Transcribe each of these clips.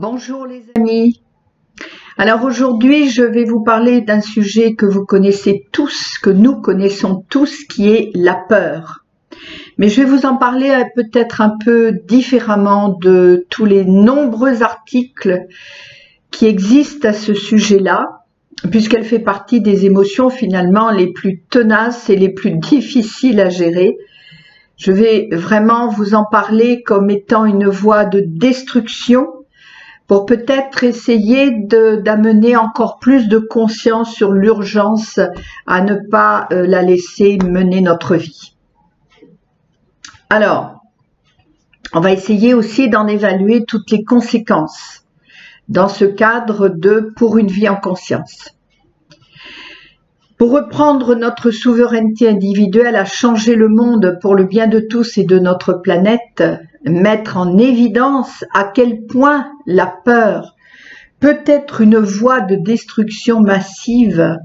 Bonjour les amis. Alors aujourd'hui, je vais vous parler d'un sujet que vous connaissez tous, que nous connaissons tous, qui est la peur. Mais je vais vous en parler euh, peut-être un peu différemment de tous les nombreux articles qui existent à ce sujet-là, puisqu'elle fait partie des émotions finalement les plus tenaces et les plus difficiles à gérer. Je vais vraiment vous en parler comme étant une voie de destruction pour peut-être essayer d'amener encore plus de conscience sur l'urgence à ne pas euh, la laisser mener notre vie. Alors, on va essayer aussi d'en évaluer toutes les conséquences dans ce cadre de pour une vie en conscience. Pour reprendre notre souveraineté individuelle à changer le monde pour le bien de tous et de notre planète, mettre en évidence à quel point la peur peut être une voie de destruction massive,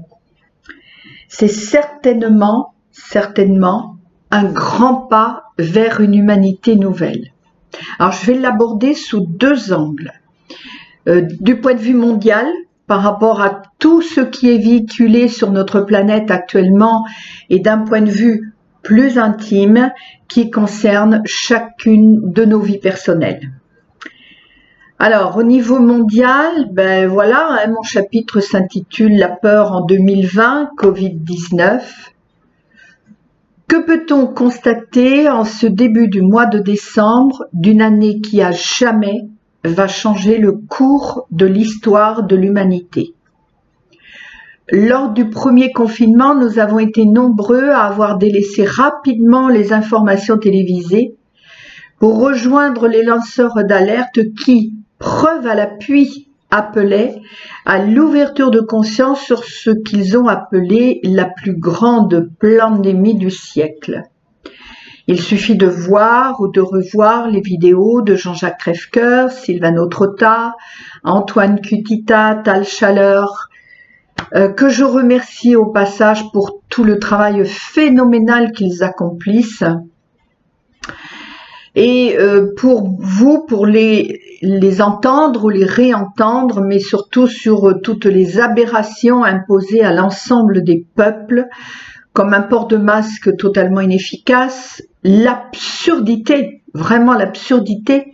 c'est certainement, certainement un grand pas vers une humanité nouvelle. Alors je vais l'aborder sous deux angles. Euh, du point de vue mondial, par rapport à tout ce qui est véhiculé sur notre planète actuellement et d'un point de vue plus intime qui concerne chacune de nos vies personnelles. Alors, au niveau mondial, ben voilà, hein, mon chapitre s'intitule La peur en 2020, Covid-19. Que peut-on constater en ce début du mois de décembre d'une année qui a jamais va changer le cours de l'histoire de l'humanité? Lors du premier confinement, nous avons été nombreux à avoir délaissé rapidement les informations télévisées pour rejoindre les lanceurs d'alerte qui, preuve à l'appui, appelaient à l'ouverture de conscience sur ce qu'ils ont appelé la plus grande pandémie du siècle. Il suffit de voir ou de revoir les vidéos de Jean-Jacques Crèvecoeur, Sylvano Trotta, Antoine Cutita, Tal Chaleur, que je remercie au passage pour tout le travail phénoménal qu'ils accomplissent. Et euh, pour vous, pour les, les entendre ou les réentendre, mais surtout sur toutes les aberrations imposées à l'ensemble des peuples, comme un port de masque totalement inefficace, l'absurdité, vraiment l'absurdité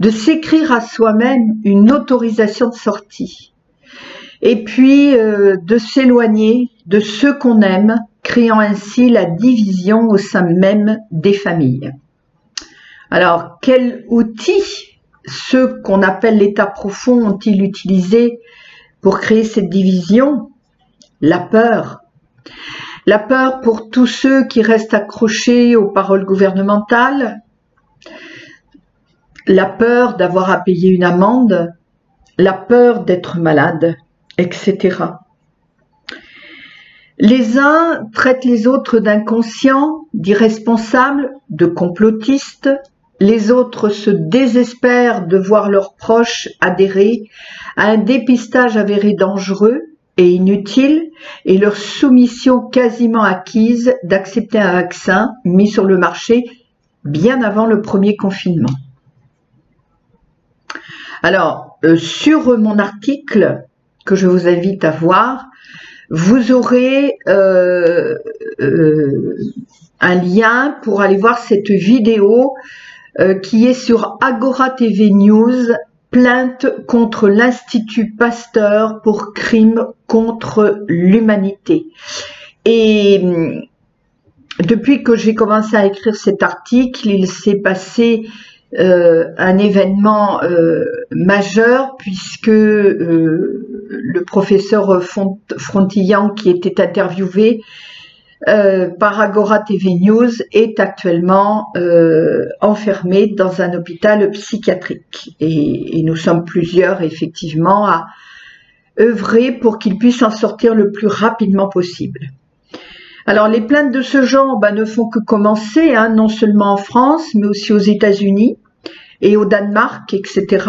de s'écrire à soi-même une autorisation de sortie. Et puis euh, de s'éloigner de ceux qu'on aime, créant ainsi la division au sein même des familles. Alors, quels outils ceux qu'on appelle l'état profond ont-ils utilisé pour créer cette division? La peur, la peur pour tous ceux qui restent accrochés aux paroles gouvernementales, la peur d'avoir à payer une amende, la peur d'être malade, etc. Les uns traitent les autres d'inconscients, d'irresponsables, de complotistes, les autres se désespèrent de voir leurs proches adhérer à un dépistage avéré dangereux et inutile et leur soumission quasiment acquise d'accepter un vaccin mis sur le marché bien avant le premier confinement. Alors, euh, sur mon article je vous invite à voir, vous aurez euh, euh, un lien pour aller voir cette vidéo qui est sur Agora TV News plainte contre l'Institut Pasteur pour crimes contre l'humanité. Et hum, depuis que j'ai commencé à écrire cet article, il s'est passé euh, un événement euh, majeur puisque euh, le professeur Frontillan qui était interviewé euh, par Agora TV News est actuellement euh, enfermé dans un hôpital psychiatrique. Et, nous sommes plusieurs effectivement à œuvrer pour qu'il puisse en sortir le plus rapidement possible. Alors les plaintes de ce genre bah, ne font que commencer, hein, non seulement en France, mais aussi aux États-Unis et au Danemark, etc.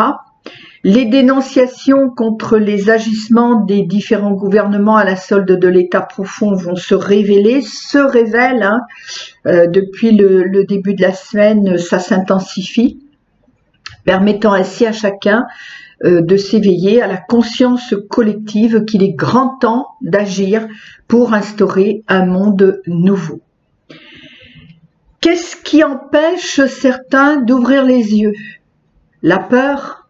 Les dénonciations contre les agissements des différents gouvernements à la solde de l'État profond vont se révéler, se révèlent. Hein. Euh, depuis le, début de la semaine, ça s'intensifie, permettant ainsi à chacun euh, de s'éveiller à la conscience collective qu'il est grand temps d'agir pour instaurer un monde nouveau. Qu'est-ce qui empêche certains d'ouvrir les yeux? La peur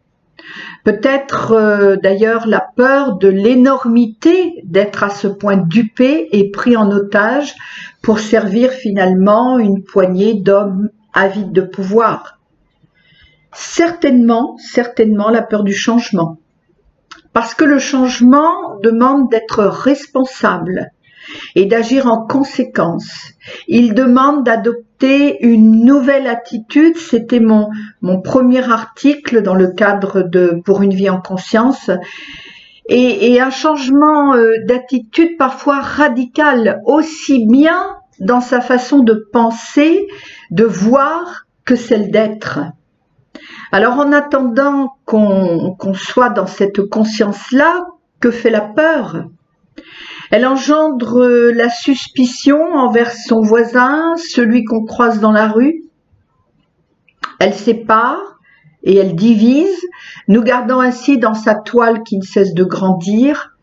Peut-être euh, d'ailleurs la peur de l'énormité d'être à ce point dupé et pris en otage pour servir finalement une poignée d'hommes avides de pouvoir. Certainement, certainement la peur du changement. Parce que le changement demande d'être responsable et d'agir en conséquence. Il demande d'adopter une nouvelle attitude. C'était mon, mon premier article dans le cadre de Pour une vie en conscience. Et, un changement euh, d'attitude parfois radical, aussi bien dans sa façon de penser, de voir, que celle d'être. Alors en attendant qu'on soit dans cette conscience-là, que fait la peur? Elle engendre la suspicion envers son voisin, celui qu'on croise dans la rue. Elle sépare et elle divise, nous gardant ainsi dans sa toile qui ne cesse de grandir.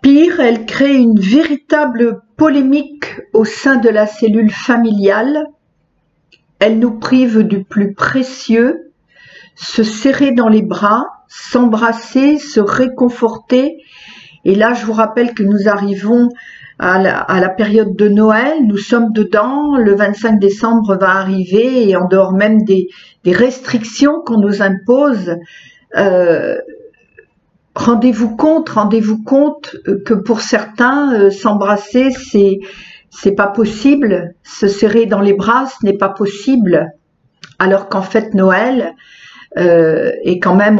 Pire, elle crée une véritable polémique au sein de la cellule familiale. Elle nous prive du plus précieux, se serrer dans les bras, s'embrasser, se réconforter. Et là, je vous rappelle que nous arrivons à la, période de Noël, nous sommes dedans, le 25 décembre va arriver et en dehors même des, restrictions qu'on nous impose, euh, rendez-vous compte, rendez-vous compte que pour certains, euh, s'embrasser, c'est c'est pas possible, se serrer dans les bras, ce n'est pas possible, alors qu'en fait Noël, euh, est quand même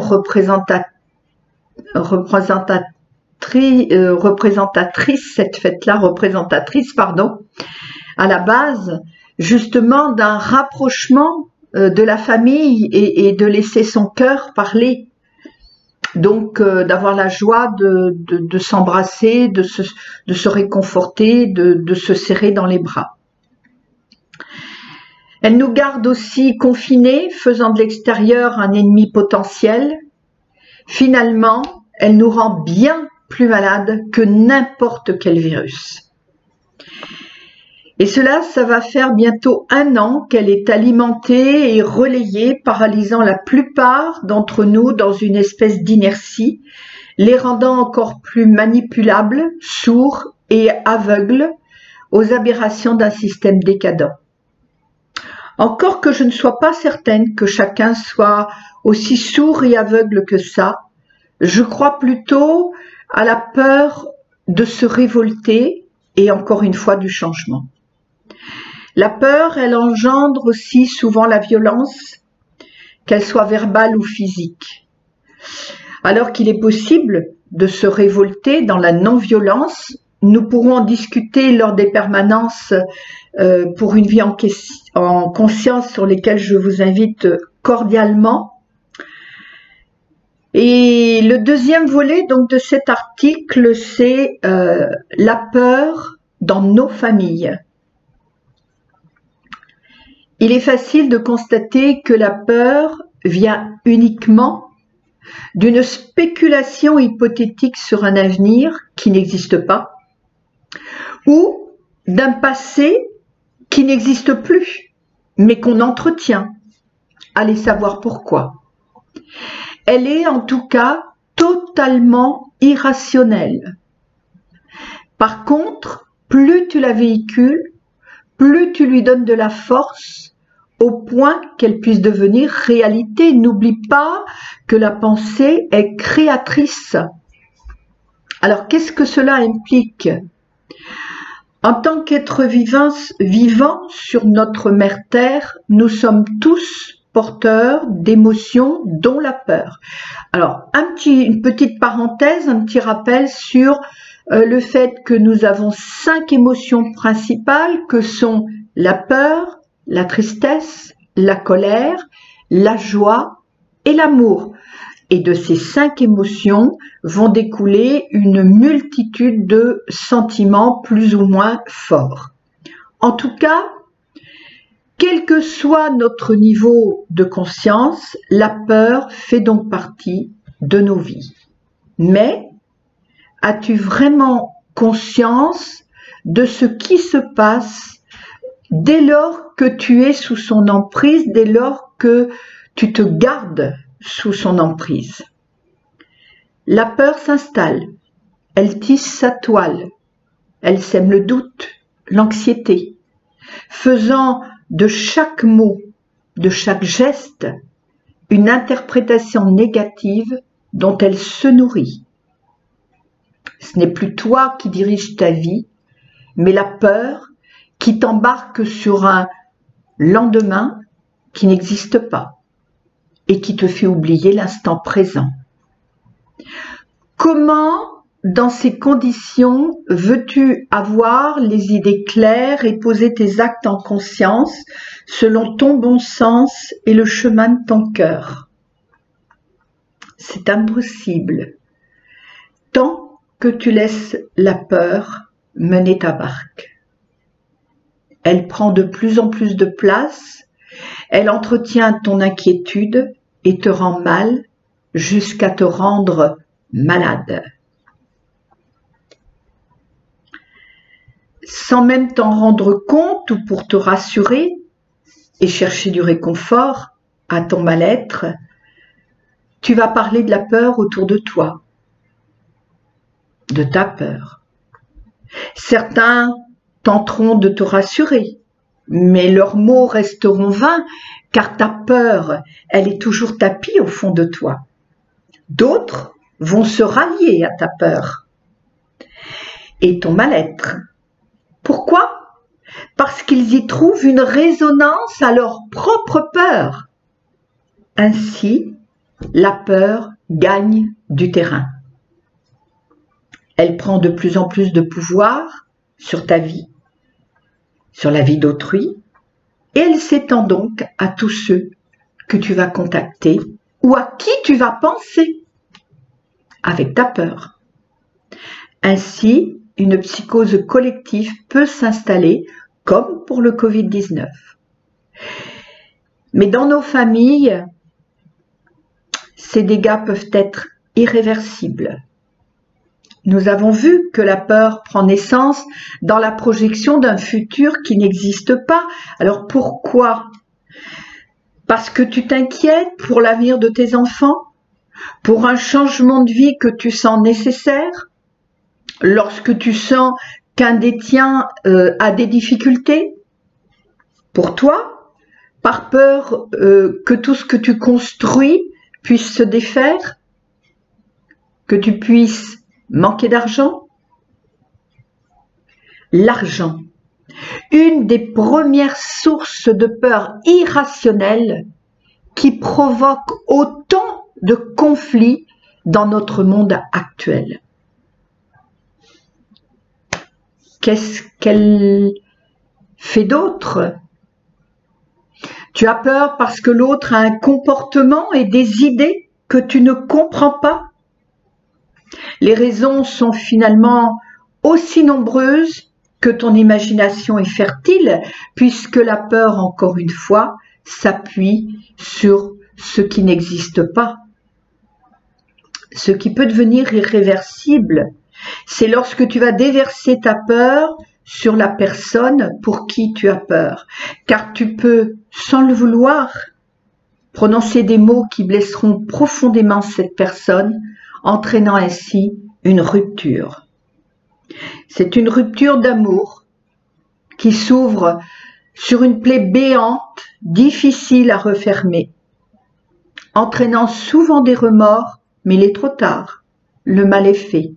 représentatrice, euh, représentatrice, cette fête-là, représentatrice, pardon, à la base, justement d'un rapprochement euh, de la famille et, de laisser son cœur parler. Donc d'avoir la joie de, s'embrasser, de se, de se réconforter, de se serrer dans les bras. Elle nous garde aussi confinés, faisant de l'extérieur un ennemi potentiel. Finalement, elle nous rend bien plus malades que n'importe quel virus. Et cela, ça va faire bientôt un an qu'elle est alimentée et relayée, paralysant la plupart d'entre nous dans une espèce d'inertie, les rendant encore plus manipulables, sourds et aveugles aux aberrations d'un système décadent. Encore que je ne sois pas certaine que chacun soit aussi sourd et aveugle que ça, je crois plutôt à la peur de se révolter et encore une fois du changement. La peur, elle engendre aussi souvent la violence, qu'elle soit verbale ou physique. Alors qu'il est possible de se révolter dans la non-violence, nous pourrons en discuter lors des permanences euh, pour une vie en, en, conscience sur lesquelles je vous invite cordialement. Et le deuxième volet de cet article, c'est euh, la peur dans nos familles. Il est facile de constater que la peur vient uniquement d'une spéculation hypothétique sur un avenir qui n'existe pas, ou d'un passé qui n'existe plus, mais qu'on entretient. Allez savoir pourquoi. Elle est en tout cas totalement irrationnelle. Par contre, plus tu la véhicules, plus tu lui donnes de la force au point qu'elle puisse devenir réalité. N'oublie pas que la pensée est créatrice. Alors qu'est-ce que cela implique? En tant qu'être vivant, sur notre mère Terre, nous sommes tous d'émotions, dont la peur. Alors, une petite parenthèse, un petit rappel sur euh, le fait que nous avons cinq émotions principales que sont la peur, la tristesse, la colère, la joie et l'amour. Et de ces cinq émotions vont découler une multitude de sentiments plus ou moins forts. En tout cas, Quel que soit notre niveau de conscience, la peur fait donc partie de nos vies. Mais as-tu vraiment conscience de ce qui se passe dès lors que tu es sous son emprise, dès lors que tu te gardes sous son emprise? La peur s'installe, elle tisse sa toile, elle sème le doute, l'anxiété, faisant de chaque mot, de chaque geste, une interprétation négative dont elle se nourrit. Ce n'est plus toi qui dirige ta vie, mais la peur qui t'embarque sur un lendemain qui n'existe pas et qui te fait oublier l'instant présent. Comment dans ces conditions, veux-tu avoir les idées claires et poser tes actes en conscience selon ton bon sens et le chemin de ton cœur? C'est impossible. Tant que tu laisses la peur mener ta barque. Elle prend de plus en plus de place, elle entretient ton inquiétude et te rend mal jusqu'à te rendre malade. Sans même t'en rendre compte ou pour te rassurer et chercher du réconfort à ton mal-être, tu vas parler de la peur autour de toi, de ta peur. Certains tenteront de te rassurer, mais leurs mots resteront vains car ta peur, elle est toujours tapie au fond de toi. D'autres vont se rallier à ta peur. Et ton mal-être pourquoi? Parce qu'ils y trouvent une résonance à leur propre peur. Ainsi, la peur gagne du terrain. Elle prend de plus en plus de pouvoir sur ta vie, sur la vie d'autrui, et elle s'étend donc à tous ceux que tu vas contacter ou à qui tu vas penser avec ta peur. Ainsi, une psychose collective peut s'installer, comme pour le Covid-19. Mais dans nos familles, ces dégâts peuvent être irréversibles. Nous avons vu que la peur prend naissance dans la projection d'un futur qui n'existe pas. Alors pourquoi? Parce que tu t'inquiètes pour l'avenir de tes enfants? Pour un changement de vie que tu sens nécessaire? Lorsque tu sens qu'un des tiens euh, a des difficultés pour toi, par peur euh, que tout ce que tu construis puisse se défaire, que tu puisses manquer d'argent L'argent, une des premières sources de peur irrationnelle qui provoque autant de conflits dans notre monde actuel. Qu'est-ce qu'elle fait d'autre? Tu as peur parce que l'autre a un comportement et des idées que tu ne comprends pas? Les raisons sont finalement aussi nombreuses que ton imagination est fertile, puisque la peur, encore une fois, s'appuie sur ce qui n'existe pas. Ce qui peut devenir irréversible c'est lorsque tu vas déverser ta peur sur la personne pour qui tu as peur. Car tu peux, sans le vouloir, prononcer des mots qui blesseront profondément cette personne, entraînant ainsi une rupture. C'est une rupture d'amour qui s'ouvre sur une plaie béante, difficile à refermer, entraînant souvent des remords, mais il est trop tard, le mal est fait.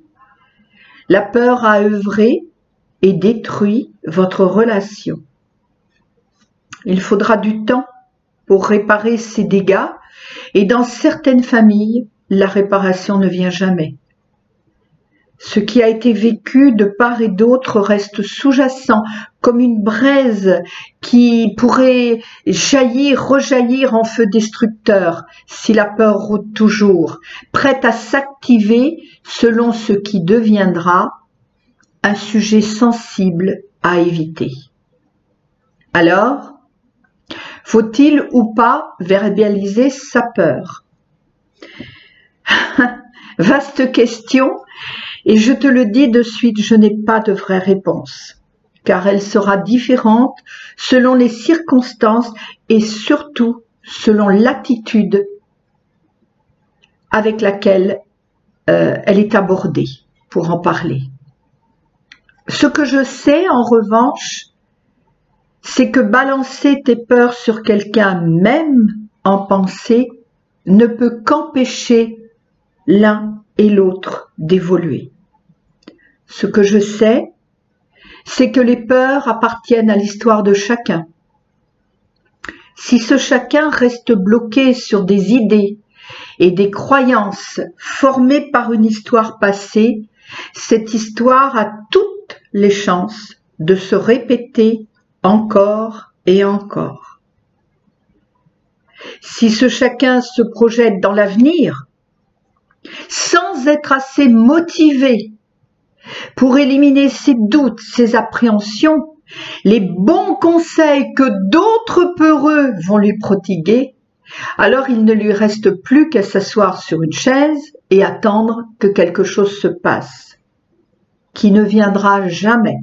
La peur a œuvré et détruit votre relation. Il faudra du temps pour réparer ces dégâts et dans certaines familles, la réparation ne vient jamais. Ce qui a été vécu de part et d'autre reste sous-jacent, comme une braise qui pourrait jaillir, rejaillir en feu destructeur si la peur rôde toujours, prête à s'activer selon ce qui deviendra un sujet sensible à éviter. Alors, Faut-il ou pas verbaliser sa peur? Vaste question, et je te le dis de suite, je n'ai pas de vraie réponse, car elle sera différente selon les circonstances et surtout selon l'attitude avec laquelle euh, elle est abordée pour en parler. Ce que je sais en revanche, c'est que balancer tes peurs sur quelqu'un même en pensée ne peut qu'empêcher l'un et l'autre d'évoluer. Ce que je sais, c'est que les peurs appartiennent à l'histoire de chacun. Si ce chacun reste bloqué sur des idées et des croyances formées par une histoire passée, cette histoire a toutes les chances de se répéter encore et encore. Si ce chacun se projette dans l'avenir, sans être assez motivé pour éliminer ses doutes, ses appréhensions, les bons conseils que d'autres peureux vont lui prodiguer, alors il ne lui reste plus qu'à s'asseoir sur une chaise et attendre que quelque chose se passe, qui ne viendra jamais.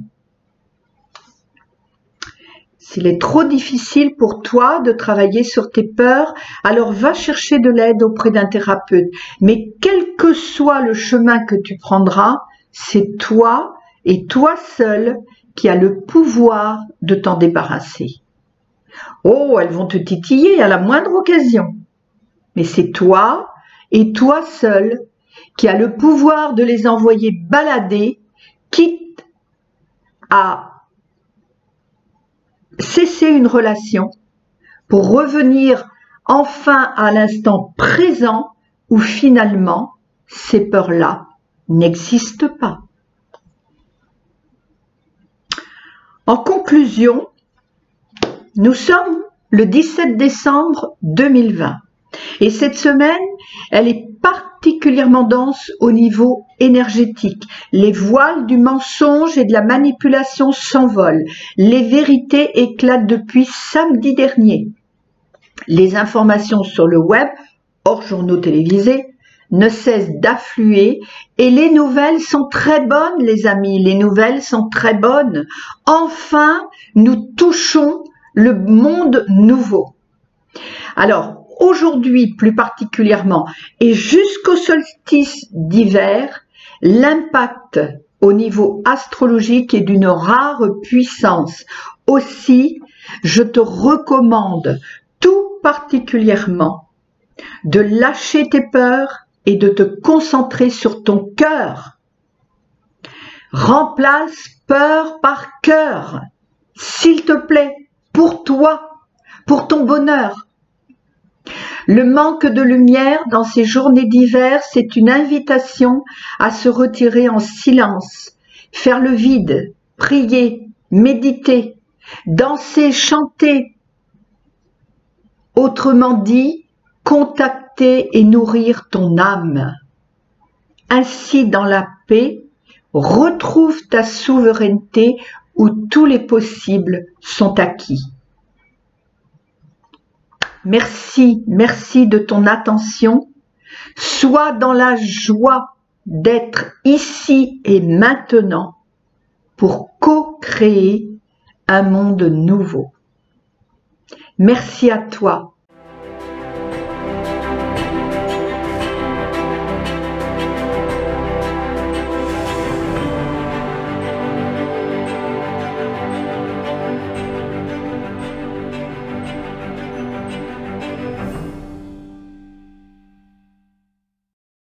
S'il est trop difficile pour toi de travailler sur tes peurs, alors va chercher de l'aide auprès d'un thérapeute. Mais quel que soit le chemin que tu prendras, c'est toi et toi seul qui as le pouvoir de t'en débarrasser. Oh, elles vont te titiller à la moindre occasion. Mais c'est toi et toi seul qui as le pouvoir de les envoyer balader, quitte à cesser une relation pour revenir enfin à l'instant présent où finalement ces peurs-là n'existent pas. En conclusion, nous sommes le 17 décembre 2020 et cette semaine, elle est particulièrement dense au niveau énergétique. Les voiles du mensonge et de la manipulation s'envolent. Les vérités éclatent depuis samedi dernier. Les informations sur le web, hors journaux télévisés, ne cessent d'affluer et les nouvelles sont très bonnes, les amis. Les nouvelles sont très bonnes. Enfin, nous touchons le monde nouveau. Alors, aujourd'hui plus particulièrement et jusqu'au solstice d'hiver, l'impact au niveau astrologique est d'une rare puissance. Aussi, je te recommande tout particulièrement de lâcher tes peurs et de te concentrer sur ton cœur. Remplace peur par cœur, s'il te plaît, pour toi, pour ton bonheur, le manque de lumière dans ces journées d'hiver, c'est une invitation à se retirer en silence, faire le vide, prier, méditer, danser, chanter. Autrement dit, contacter et nourrir ton âme. Ainsi, dans la paix, retrouve ta souveraineté où tous les possibles sont acquis. Merci, merci de ton attention. Sois dans la joie d'être ici et maintenant pour co-créer un monde nouveau. Merci à toi